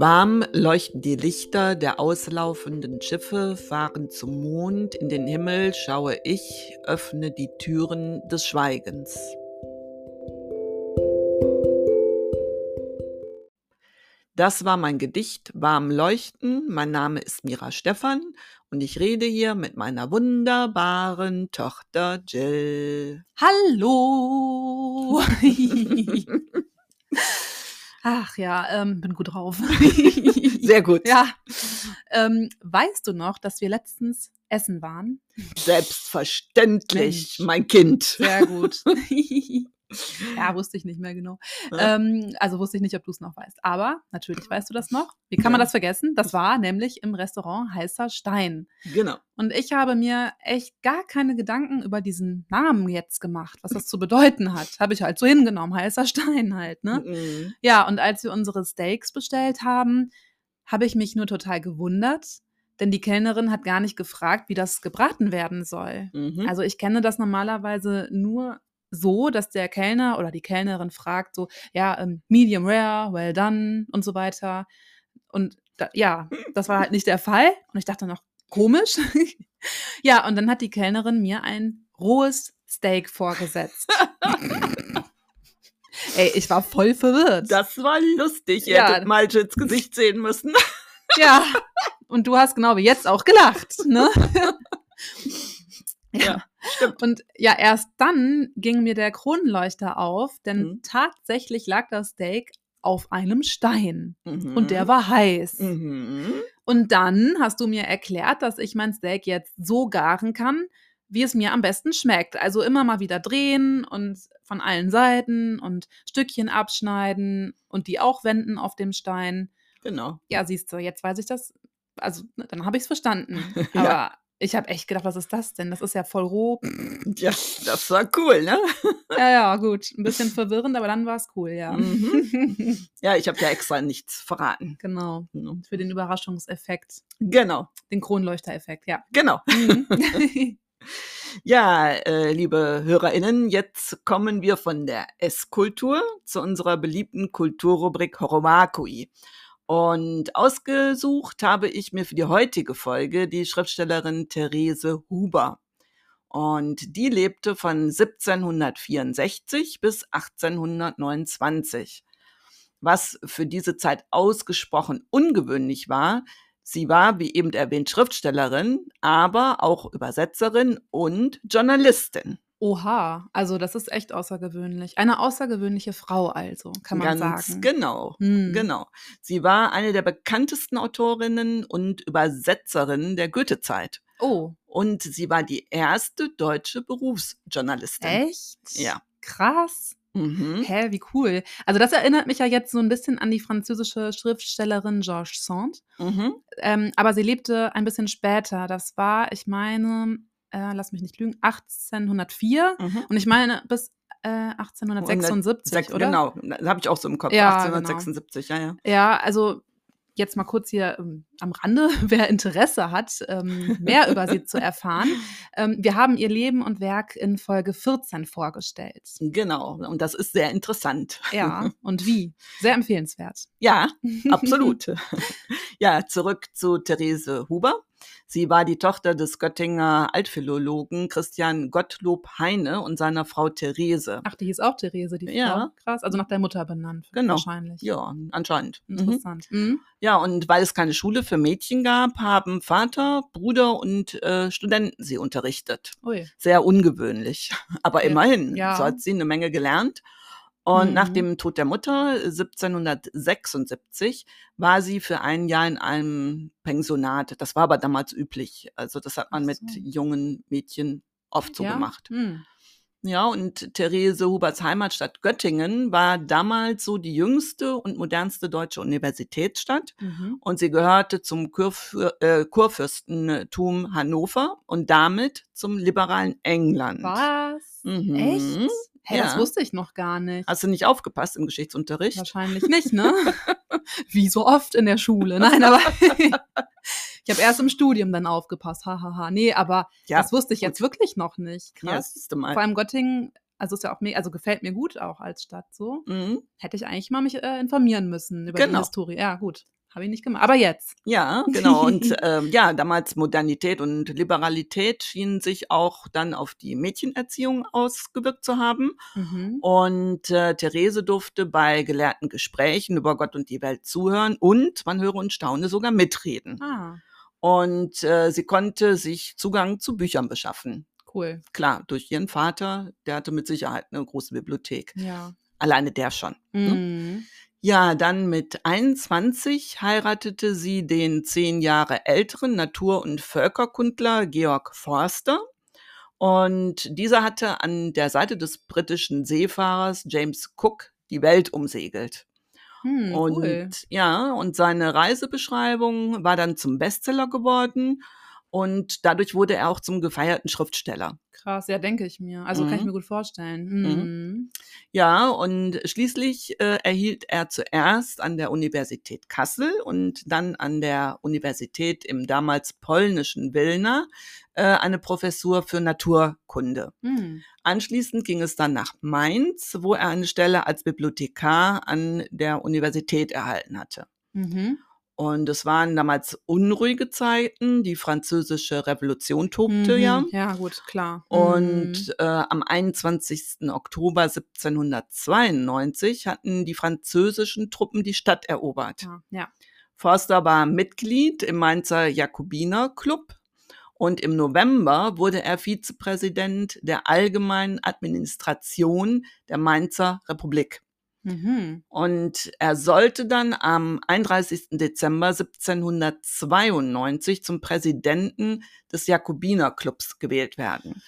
Warm leuchten die Lichter der auslaufenden Schiffe, fahren zum Mond, in den Himmel schaue ich, öffne die Türen des Schweigens. Das war mein Gedicht Warm leuchten. Mein Name ist Mira Stephan und ich rede hier mit meiner wunderbaren Tochter Jill. Hallo! Ach ja, ähm, bin gut drauf. Sehr gut. Ja. Ähm, weißt du noch, dass wir letztens essen waren? Selbstverständlich, Mensch. mein Kind. Sehr gut. ja, wusste ich nicht mehr genau. Ja. Ähm, also wusste ich nicht, ob du es noch weißt. Aber natürlich weißt du das noch. Wie kann man Ja. das vergessen? Das war nämlich im Restaurant Heißer Stein. Genau. Und ich habe mir echt gar keine Gedanken über diesen Namen jetzt gemacht, was das zu bedeuten hat. Habe ich halt so hingenommen, heißer Stein halt, ne? Mhm. Ja, und als wir unsere Steaks bestellt haben, habe ich mich nur total gewundert, denn die Kellnerin hat gar nicht gefragt, wie das gebraten werden soll. Mhm. Also ich kenne das normalerweise nur so, dass der Kellner oder die Kellnerin fragt so, ja, ähm, medium rare, well done und so weiter. Und da, ja, das war halt nicht der Fall. Und ich dachte noch, komisch. ja, und dann hat die Kellnerin mir ein rohes Steak vorgesetzt. Ey, ich war voll verwirrt. Das war lustig. Ihr Ja. hättet mal Jills Gesicht sehen müssen. Ja, und du hast genau wie jetzt auch gelacht, ne? Ja, stimmt. Und ja, erst dann ging mir der Kronleuchter auf, denn Mhm. tatsächlich lag das Steak auf einem Stein Mhm. und der war heiß. Mhm. Und dann hast du mir erklärt, dass ich mein Steak jetzt so garen kann, wie es mir am besten schmeckt. Also immer mal wieder drehen und von allen Seiten und Stückchen abschneiden und die auch wenden auf dem Stein. Genau. Ja, siehst du, jetzt weiß ich das. Also, ne, dann habe ich es verstanden. Ja. Ich habe echt gedacht, was ist das denn? Das ist ja voll roh. Ja, das war cool, ne? Ja, ja, gut. Ein bisschen verwirrend, aber dann war es cool, ja. Mhm. Ja, ich habe ja extra nichts verraten. genau. Mhm. Für den Überraschungseffekt. Genau, Den Kronleuchtereffekt, ja. genau. Mhm. Ja, äh, liebe HörerInnen, jetzt kommen wir von der Esskultur zu unserer beliebten Kulturrubrik Horomakui. Und ausgesucht habe ich mir für die heutige Folge die Schriftstellerin Therese Huber. Und die lebte von 1764 bis 1829. Was für diese Zeit ausgesprochen ungewöhnlich war, sie war, wie eben erwähnt, Schriftstellerin, aber auch Übersetzerin und Journalistin. Oha, also das ist echt außergewöhnlich. Eine außergewöhnliche Frau also, kann man Ganz sagen. genau. Hm. Genau. Sie war eine der bekanntesten Autorinnen und Übersetzerinnen der Goethezeit. Oh, Und sie war die erste deutsche Berufsjournalistin. echt? Ja. Krass. Mhm. Hä, wie cool. Also das erinnert mich ja jetzt so ein bisschen an die französische Schriftstellerin Georges Sand. Mhm. Ähm, aber sie lebte ein bisschen später. Das war, ich meine, äh, lass mich nicht lügen, 1804. Mhm. Und ich meine bis äh, 1876, Sechs- oder? Genau, habe ich auch so im Kopf. Ja, 1876, ja, ja. Ja, also jetzt mal kurz hier ähm, am Rande, wer Interesse hat, ähm, mehr über sie zu erfahren. Ähm, wir haben ihr Leben und Werk in Folge 14 vorgestellt. Genau. Und das ist sehr interessant. Ja, und wie? Sehr empfehlenswert. Ja, absolut. ja, zurück zu Therese Huber. Sie war die Tochter des Göttinger Altphilologen Christian Gottlob Heine und seiner Frau Therese. Ach, die hieß auch Therese, die Frau. Ja. Krass, also nach der Mutter benannt. Genau. Wahrscheinlich. Ja, anscheinend. Mhm. Interessant. Mhm. Ja, und weil es keine Schule für Mädchen gab, haben Vater, Bruder und äh, Studenten sie unterrichtet. Ui. Sehr ungewöhnlich, aber Ja. immerhin. Ja. So hat sie eine Menge gelernt. Und Mhm. nach dem Tod der Mutter 1776 war sie für ein Jahr in einem Pensionat. Das war aber damals üblich. Also das hat man mit jungen Mädchen oft so ja? gemacht. Mhm. Ja, und Therese Hubers Heimatstadt Göttingen war damals so die jüngste und modernste deutsche Universitätsstadt. Mhm. Und sie gehörte zum Kurfür äh, Kurfürstentum Hannover und damit zum liberalen England. Was? Mhm. Echt? Hä, das Ja. wusste ich noch gar nicht. Hast du nicht aufgepasst im Geschichtsunterricht? Wahrscheinlich nicht, ne? Wie so oft in der Schule. Nein, aber ich habe erst im Studium dann aufgepasst. Hahaha. Ha, ha. Nee, aber Ja, das wusste ich jetzt wirklich noch nicht. ja, Krass. du mal. Vor allem Göttingen, also ist ja auch me also gefällt mir gut auch als Stadt so. Mhm. Hätte ich eigentlich mal mich äh, informieren müssen über Genau. die Historie. Ja, gut. Habe ich nicht gemacht. Aber jetzt. Ja, genau. Und ähm, ja, damals Modernität und Liberalität schienen sich auch dann auf die Mädchenerziehung ausgewirkt zu haben. Mhm. Und äh, Therese durfte bei gelehrten Gesprächen über Gott und die Welt zuhören und, man höre und staune, sogar mitreden. Ah, Und äh, sie konnte sich Zugang zu Büchern beschaffen. cool. Klar, durch ihren Vater, der hatte mit Sicherheit eine große Bibliothek. Ja. Alleine der schon. Ne? Ja, dann mit 21 heiratete sie den zehn Jahre älteren Natur- und Völkerkundler Georg Forster. Und dieser hatte an der Seite des britischen Seefahrers James Cook die Welt umsegelt. Hm, Und cool. ja, und seine Reisebeschreibung war dann zum Bestseller geworden. Und dadurch wurde er auch zum gefeierten Schriftsteller. Krass, ja, denke ich mir. Also kann ich Mhm. mir gut vorstellen. Mhm. Ja, und schließlich äh, erhielt er zuerst an der Universität Kassel und dann an der Universität im damals polnischen Wilna äh, eine Professur für Naturkunde. Mhm. Anschließend ging es dann nach Mainz, wo er eine Stelle als Bibliothekar an der Universität erhalten hatte. Mhm. Und es waren damals unruhige Zeiten, die französische Revolution tobte Mhm. ja. Ja, gut, klar. Mhm. Und äh, am 21. Oktober 1792 hatten die französischen Truppen die Stadt erobert. Ja, ja. Forster war Mitglied im Mainzer Jakobinerclub und im November wurde er Vizepräsident der allgemeinen Administration der Mainzer Republik. Mhm. Und er sollte dann am 31. Dezember 1792 zum Präsidenten des Jakobinerclubs gewählt werden.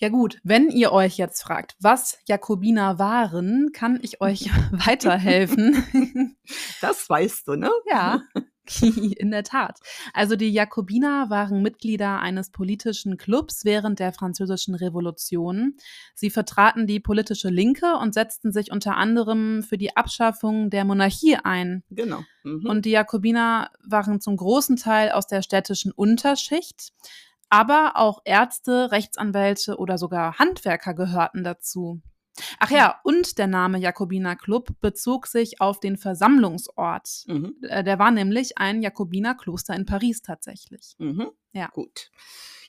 Ja gut, wenn ihr euch jetzt fragt, was Jakobiner waren, kann ich euch weiterhelfen. Das weißt du, ne? ja, in der Tat. Also die Jakobiner waren Mitglieder eines politischen Clubs während der Französischen Revolution. Sie vertraten die politische Linke und setzten sich unter anderem für die Abschaffung der Monarchie ein. Genau. Mhm. Und die Jakobiner waren zum großen Teil aus der städtischen Unterschicht, aber auch Ärzte, Rechtsanwälte oder sogar Handwerker gehörten dazu. Ach ja, und der Name Jakobiner Club bezog sich auf den Versammlungsort. Mhm. Äh, Der war nämlich ein Jakobinerkloster in Paris tatsächlich. Mhm. Ja. Gut.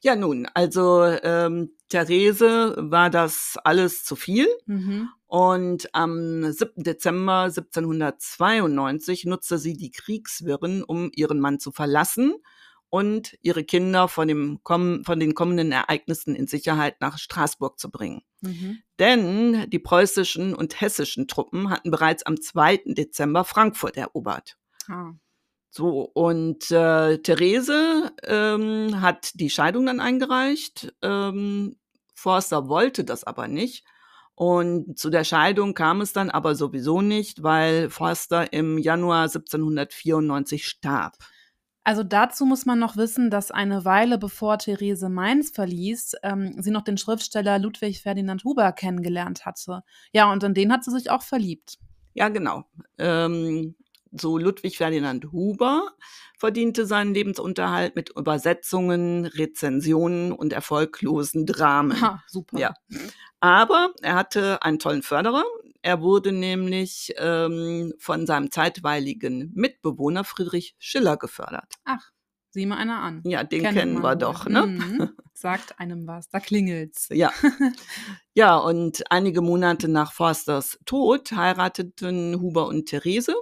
Ja, nun, also ähm, Therese war das alles zu viel. Mhm. Und am 7. Dezember 1792 nutzte sie die Kriegswirren, um ihren Mann zu verlassen und ihre Kinder von, dem, von den kommenden Ereignissen in Sicherheit nach Straßburg zu bringen. Mhm. Denn die preußischen und hessischen Truppen hatten bereits am 2. Dezember Frankfurt erobert. Ah. So, und äh, Therese ähm, hat die Scheidung dann eingereicht. Ähm, Forster wollte das aber nicht. Und zu der Scheidung kam es dann aber sowieso nicht, weil Forster im Januar 1794 starb. Also dazu muss man noch wissen, dass eine Weile bevor Therese Mainz verließ, ähm, sie noch den Schriftsteller Ludwig Ferdinand Huber kennengelernt hatte. Ja, und in den hat sie sich auch verliebt. Ja, genau. Ähm, so Ludwig Ferdinand Huber verdiente seinen Lebensunterhalt mit Übersetzungen, Rezensionen und erfolglosen Dramen. Ha, super. Ja. Aber er hatte einen tollen Förderer. Er wurde nämlich ähm, von seinem zeitweiligen Mitbewohner Friedrich Schiller gefördert. Ach, sieh mal einer an. Ja, den kennen man wir doch, ne? Mhm. Sagt einem was, da klingelt's. Ja. ja, und einige Monate nach Forsters Tod heirateten Huber und Therese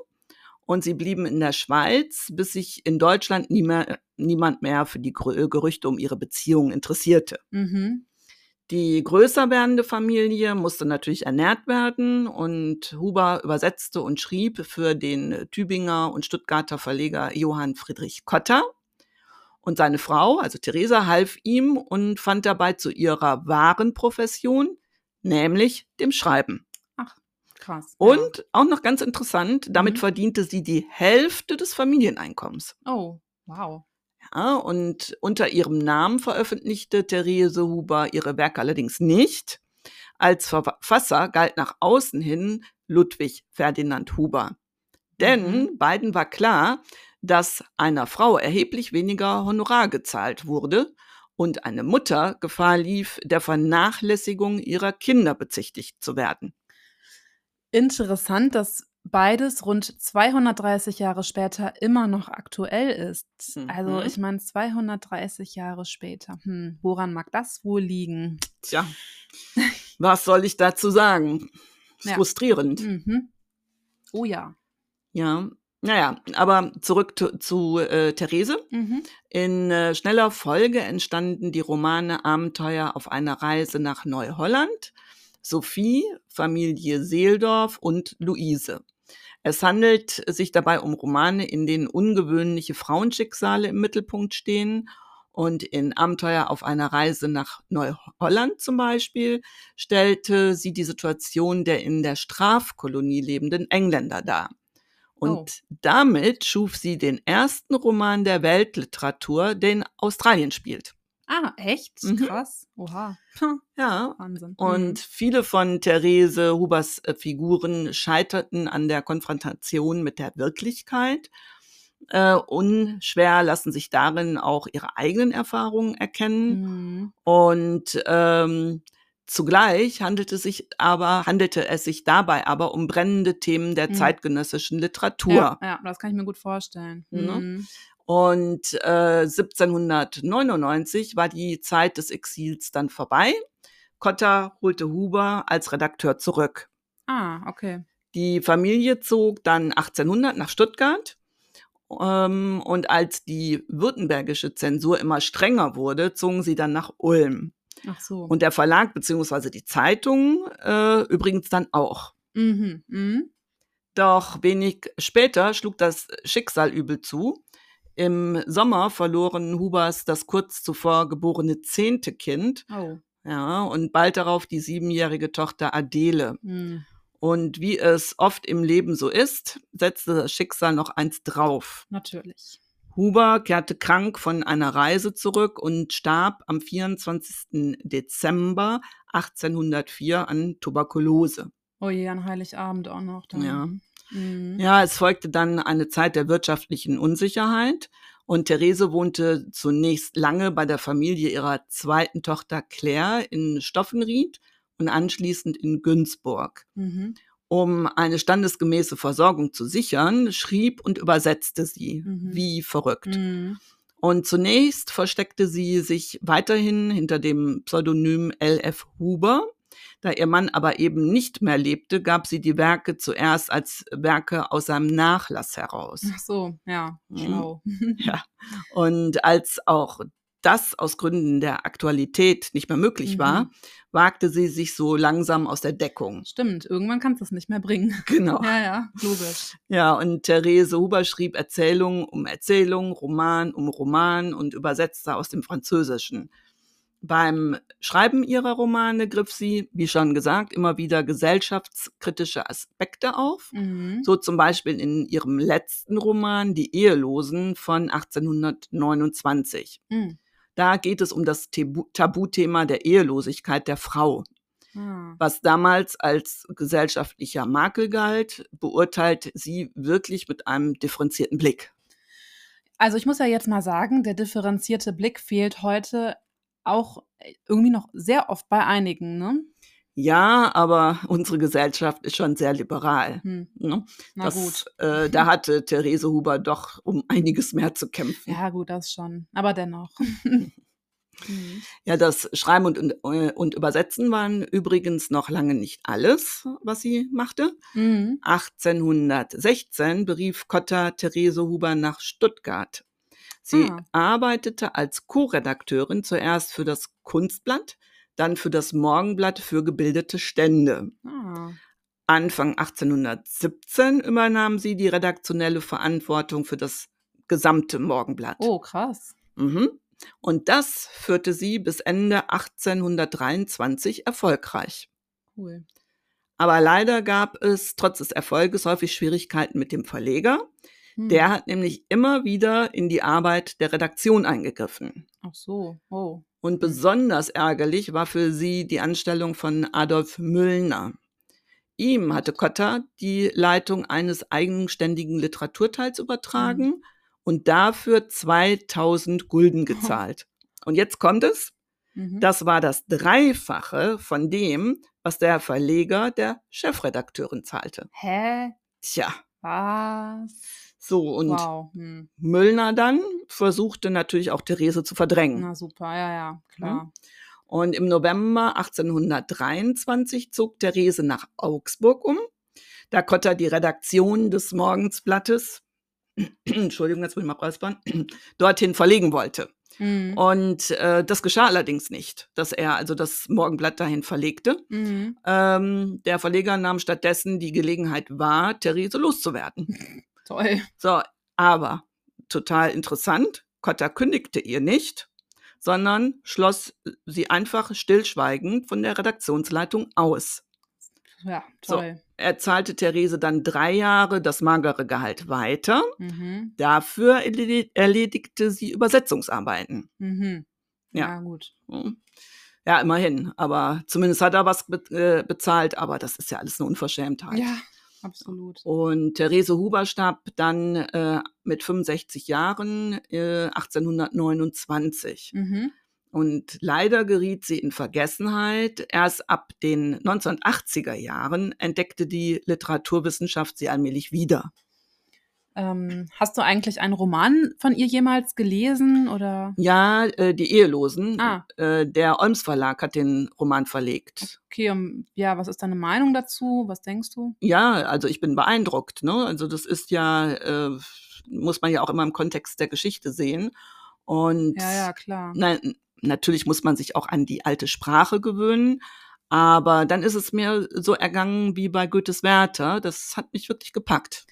und sie blieben in der Schweiz, bis sich in Deutschland nie mehr, niemand mehr für die Gerü- Gerüchte um ihre Beziehung interessierte. Mhm. Die größer werdende Familie musste natürlich ernährt werden und Huber übersetzte und schrieb für den Tübinger und Stuttgarter Verleger Johann Friedrich Kotter. Und seine Frau, also Theresa, half ihm und fand dabei zu ihrer wahren Profession, nämlich dem Schreiben. Krass. Und auch noch ganz interessant, damit Mhm. verdiente sie die Hälfte des Familieneinkommens. Ja. Oh, wow. Ja, und unter ihrem Namen veröffentlichte Therese Huber ihre Werke allerdings nicht. Als Verfasser galt nach außen hin Ludwig Ferdinand Huber. Denn Mhm. beiden war klar, dass einer Frau erheblich weniger Honorar gezahlt wurde und eine Mutter Gefahr lief, der Vernachlässigung ihrer Kinder bezichtigt zu werden. Interessant, dass beides rund 230 Jahre später immer noch aktuell ist. Also Mhm. ich meine, 230 Jahre später. Hm, woran mag das wohl liegen? Tja, was soll ich dazu sagen? Ja. Frustrierend. Mhm. Oh ja. Ja, naja, aber zurück zu, zu äh, Therese. Mhm. In äh, schneller Folge entstanden die Romane Abenteuer auf einer Reise nach Neuholland, Sophie, Familie Seeldorf und Luise. Es handelt sich dabei um Romane, in denen ungewöhnliche Frauenschicksale im Mittelpunkt stehen. Und in Abenteuer auf einer Reise nach Neuholland zum Beispiel stellte sie die Situation der in der Strafkolonie lebenden Engländer dar. Und Oh. damit schuf sie den ersten Roman der Weltliteratur, der in Australien spielt. Ah, echt? Mhm. Krass. Oha. Ja. Wahnsinn. Und viele von Therese Hubers äh, Figuren scheiterten an der Konfrontation mit der Wirklichkeit. Äh, unschwer lassen sich darin auch ihre eigenen Erfahrungen erkennen. Mhm. Und ähm, zugleich handelte, sich aber, handelte es sich dabei aber um brennende Themen der Mhm. zeitgenössischen Literatur. Ja, ja, das kann ich mir gut vorstellen. Ne? Mhm. Und äh, 1799 war die Zeit des Exils dann vorbei. Cotta holte Huber als Redakteur zurück. Ah, okay. Die Familie zog dann 1800 nach Stuttgart. Ähm, und als die württembergische Zensur immer strenger wurde, zogen sie dann nach Ulm. Ach so. Und der Verlag beziehungsweise die Zeitung äh, übrigens dann auch. mhm. Mhm. Doch wenig später schlug das Schicksal übel zu. Im Sommer verloren Hubers das kurz zuvor geborene zehnte Kind, Oh. ja, und bald darauf die siebenjährige Tochter Adele. Mhm. Und wie es oft im Leben so ist, setzte das Schicksal noch eins drauf. Natürlich. Huber kehrte krank von einer Reise zurück und starb am 24. Dezember 1804 an Tuberkulose. Oh je, an Heiligabend auch noch. Dann. Ja. Mhm. Ja, es folgte dann eine Zeit der wirtschaftlichen Unsicherheit und Therese wohnte zunächst lange bei der Familie ihrer zweiten Tochter Claire in Stoffenried und anschließend in Günzburg. Mhm. Um eine standesgemäße Versorgung zu sichern, schrieb und übersetzte sie Mhm. wie verrückt. Mhm. Und zunächst versteckte sie sich weiterhin hinter dem Pseudonym L.F. Huber. Da ihr Mann aber eben nicht mehr lebte, gab sie die Werke zuerst als Werke aus seinem Nachlass heraus. Ach so, ja, Mhm. schlau. Ja. Und als auch das aus Gründen der Aktualität nicht mehr möglich Mhm. war, wagte sie sich so langsam aus der Deckung. Stimmt, irgendwann kannst du es nicht mehr bringen. Genau. Ja, ja, logisch. Ja, und Therese Huber schrieb Erzählung um Erzählung, Roman um Roman und übersetzte aus dem Französischen. Beim Schreiben ihrer Romane griff sie, wie schon gesagt, immer wieder gesellschaftskritische Aspekte auf. Mhm. So zum Beispiel in ihrem letzten Roman Die Ehelosen von 1829. Mhm. Da geht es um das Tabu Tabuthema der Ehelosigkeit der Frau. Ah. Was damals als gesellschaftlicher Makel galt, beurteilt sie wirklich mit einem differenzierten Blick. Also ich muss ja jetzt mal sagen, der differenzierte Blick fehlt heute auch irgendwie noch sehr oft bei einigen, ne? Ja, aber unsere Gesellschaft ist schon sehr liberal. Hm. Ne? Na das, gut. Äh, da hatte Therese Huber doch um einiges mehr zu kämpfen. Ja, gut, das schon. Aber dennoch. Mhm. Ja, das Schreiben und, und, äh, und Übersetzen waren übrigens noch lange nicht alles, was sie machte. Mhm. 1816 berief Cotta Therese Huber nach Stuttgart. Sie Ah. arbeitete als Co-Redakteurin zuerst für das Kunstblatt, dann für das Morgenblatt für gebildete Stände. Ah. Anfang 1817 übernahm sie die redaktionelle Verantwortung für das gesamte Morgenblatt. Oh, krass. Mhm. Und das führte sie bis Ende 1823 erfolgreich. Cool. Aber leider gab es trotz des Erfolges häufig Schwierigkeiten mit dem Verleger. Hm. Der hat nämlich immer wieder in die Arbeit der Redaktion eingegriffen. Ach so. Oh. Und besonders ärgerlich war für sie die Anstellung von Adolf Müllner. Ihm hatte Cotta die Leitung eines eigenständigen Literaturteils übertragen und dafür 2000 Gulden gezahlt. Und jetzt kommt es. Mhm. Das war das Dreifache von dem, was der Verleger der Chefredakteurin zahlte. Hä? Tja. Was? So, und Wow. Hm. Müllner dann versuchte natürlich auch Therese zu verdrängen. Na super, ja, ja, klar. Und im November 1823 zog Therese nach Augsburg um, da Cotta die Redaktion des Morgensblattes, Entschuldigung, jetzt muss ich mal räuspern, dorthin verlegen wollte. Mhm. Und äh, das geschah allerdings nicht, dass er also das Morgenblatt dahin verlegte. Mhm. Ähm, der Verleger nahm stattdessen die Gelegenheit wahr, Therese loszuwerden. Toll. So, aber total interessant, Cotta kündigte ihr nicht, sondern schloss sie einfach stillschweigend von der Redaktionsleitung aus. Ja, So. toll. Er zahlte Therese dann drei Jahre das magere Gehalt weiter. Mhm. Dafür erledi- erledigte sie Übersetzungsarbeiten. Mhm. Ja. Ja, gut. Hm. Ja, immerhin. Aber zumindest hat er was be äh, bezahlt. Aber das ist ja alles eine Unverschämtheit. Ja, absolut. Und Therese Huber starb dann äh, mit 65 Jahren äh, 1829. Mhm. Und leider geriet sie in Vergessenheit. Erst ab den 1980er Jahren entdeckte die Literaturwissenschaft sie allmählich wieder. Ähm, hast du eigentlich einen Roman von ihr jemals gelesen oder? Ja, äh, die Ehelosen. Ah. Äh, der Olms Verlag hat den Roman verlegt. Okay, um, ja, was ist deine Meinung dazu? Was denkst du? Ja, also ich bin beeindruckt. Ne? Also das ist ja, äh, muss man ja auch immer im Kontext der Geschichte sehen. Und Ja, ja, klar. Nein, natürlich muss man sich auch an die alte Sprache gewöhnen. Aber dann ist es mir so ergangen wie bei Goethes Werther. Das hat mich wirklich gepackt.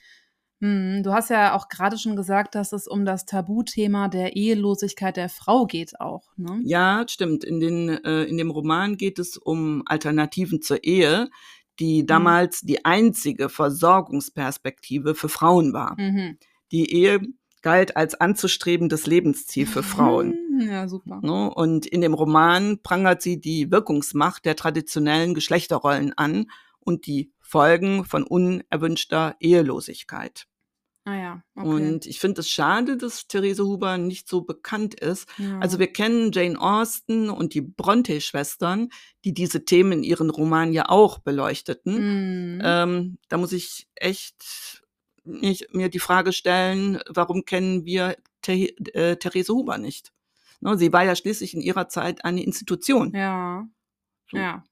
Hm, du hast ja auch gerade schon gesagt, dass es um das Tabuthema der Ehelosigkeit der Frau geht auch, ne? Ja, stimmt. In, den, äh, in dem Roman geht es um Alternativen zur Ehe, die damals die einzige Versorgungsperspektive für Frauen war. Mhm. Die Ehe galt als anzustrebendes Lebensziel für Frauen. Hm, Ja, super. Ne? Und in dem Roman prangert sie die Wirkungsmacht der traditionellen Geschlechterrollen an und die Folgen von unerwünschter Ehelosigkeit. Ah ja, okay. Und ich finde es schade, dass Therese Huber nicht so bekannt ist. ja. Also wir kennen Jane Austen und die Bronte-Schwestern, die diese Themen in ihren Romanen ja auch beleuchteten. Mhm. Ähm, da muss ich echt nicht, mir die Frage stellen, warum kennen wir The äh, Therese Huber nicht? Ne, sie war ja schließlich in ihrer Zeit eine Institution. ja, So. ja,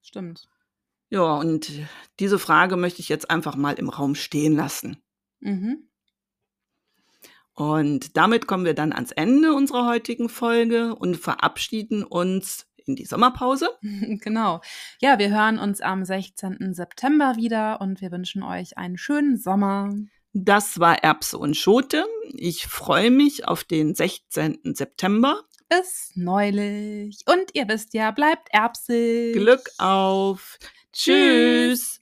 stimmt. Ja, und diese Frage möchte ich jetzt einfach mal im Raum stehen lassen. Mhm. Und damit kommen wir dann ans Ende unserer heutigen Folge und verabschieden uns in die Sommerpause. Genau. Ja, wir hören uns am 16. September wieder und wir wünschen euch einen schönen Sommer. Das war Erbse und Schote. Ich freue mich auf den 16. September. Bis neulich. Und ihr wisst ja, bleibt erbsig. Glück auf. Tschüss.